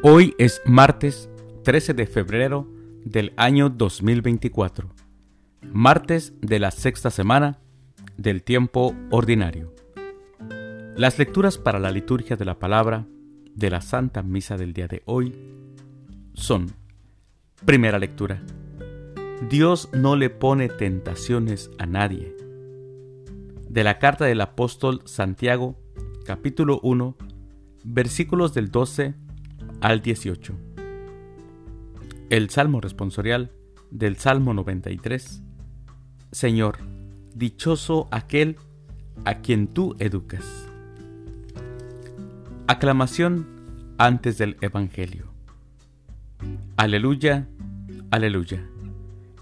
Hoy es martes 13 de febrero del año 2024, martes de la sexta semana del tiempo ordinario. Las lecturas para la liturgia de la palabra de la Santa Misa del día de hoy son, primera lectura, Dios no le pone tentaciones a nadie. De la carta del apóstol Santiago, capítulo 1, versículos del 12 al 18. El Salmo responsorial del Salmo 93. Señor, dichoso aquel a quien tú educas. Aclamación antes del Evangelio. Aleluya, aleluya.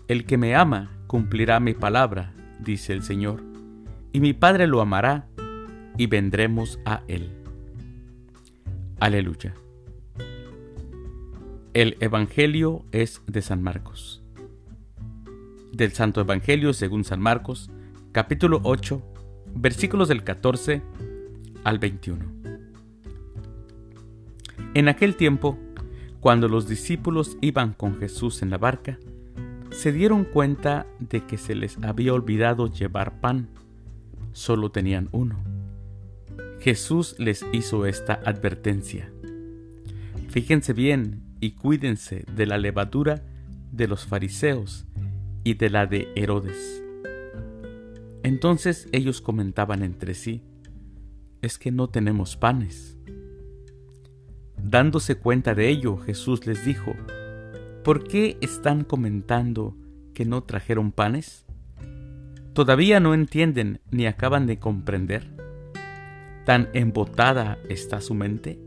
El que me ama cumplirá mi palabra, dice el Señor, y mi Padre lo amará, y vendremos a él. Aleluya. El Evangelio es de San Marcos. Del Santo Evangelio según San Marcos, capítulo 8, versículos del 14 al 21. En aquel tiempo, cuando los discípulos iban con Jesús en la barca, se dieron cuenta de que se les había olvidado llevar pan. Solo tenían uno. Jesús les hizo esta advertencia. Fíjense bien y cuídense de la levadura de los fariseos y de la de Herodes. Entonces ellos comentaban entre sí, es que no tenemos panes. Dándose cuenta de ello, Jesús les dijo, ¿por qué están comentando que no trajeron panes? ¿Todavía no entienden ni acaban de comprender? ¿Tan embotada está su mente?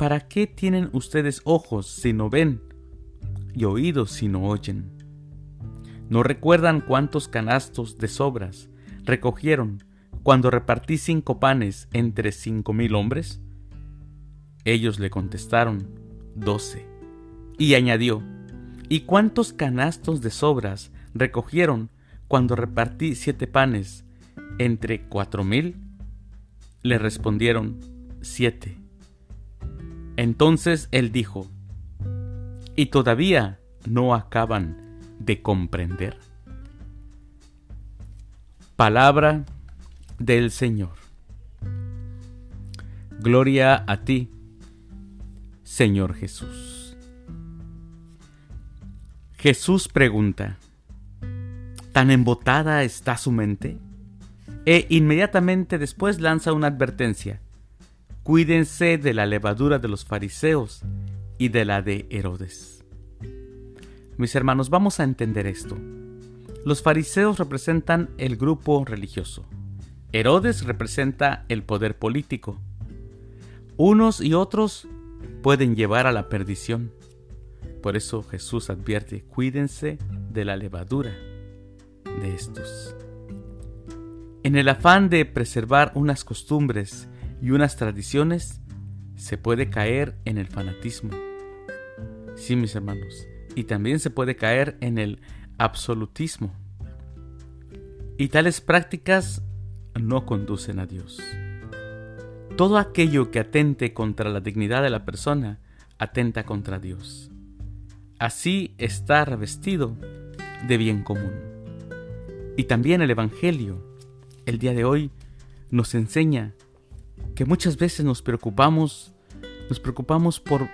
¿Para qué tienen ustedes ojos si no ven y oídos si no oyen? ¿No recuerdan cuántos canastos de sobras recogieron cuando repartí cinco panes entre cinco mil hombres? Ellos le contestaron, doce. Y añadió, ¿y cuántos canastos de sobras recogieron cuando repartí siete panes entre cuatro mil? Le respondieron, siete. Entonces él dijo, ¿y todavía no acaban de comprender? Palabra del Señor. Gloria a ti, Señor Jesús. Jesús pregunta, ¿tan embotada está su mente? E inmediatamente después lanza una advertencia Cuídense de la levadura de los fariseos y de la de Herodes. Mis hermanos, vamos a entender esto. Los fariseos representan el grupo religioso. Herodes representa el poder político. Unos y otros pueden llevar a la perdición. Por eso Jesús advierte, cuídense de la levadura de estos. En el afán de preservar unas costumbres y unas tradiciones, se puede caer en el fanatismo. Sí, mis hermanos. Y también se puede caer en el absolutismo. Y tales prácticas no conducen a Dios. Todo aquello que atente contra la dignidad de la persona, atenta contra Dios. Así está revestido de bien común. Y también el Evangelio, el día de hoy, nos enseña que muchas veces nos preocupamos, nos preocupamos por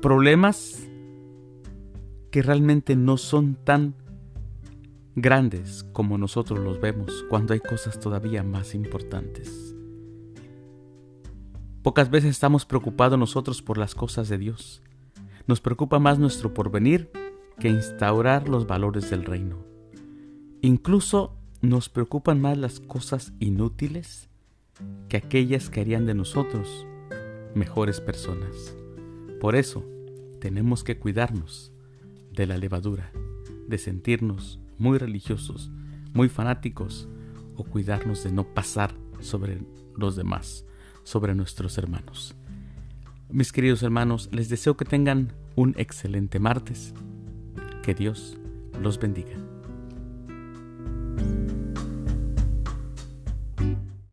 problemas que realmente no son tan grandes como nosotros los vemos cuando hay cosas todavía más importantes. Pocas veces estamos preocupados nosotros por las cosas de Dios. Nos preocupa más nuestro porvenir que instaurar los valores del reino. Incluso nos preocupan más las cosas inútiles que aquellas que harían de nosotros mejores personas. Por eso tenemos que cuidarnos de la levadura, de sentirnos muy religiosos, muy fanáticos o cuidarnos de no pasar sobre los demás, sobre nuestros hermanos. Mis queridos hermanos, les deseo que tengan un excelente martes. Que Dios los bendiga.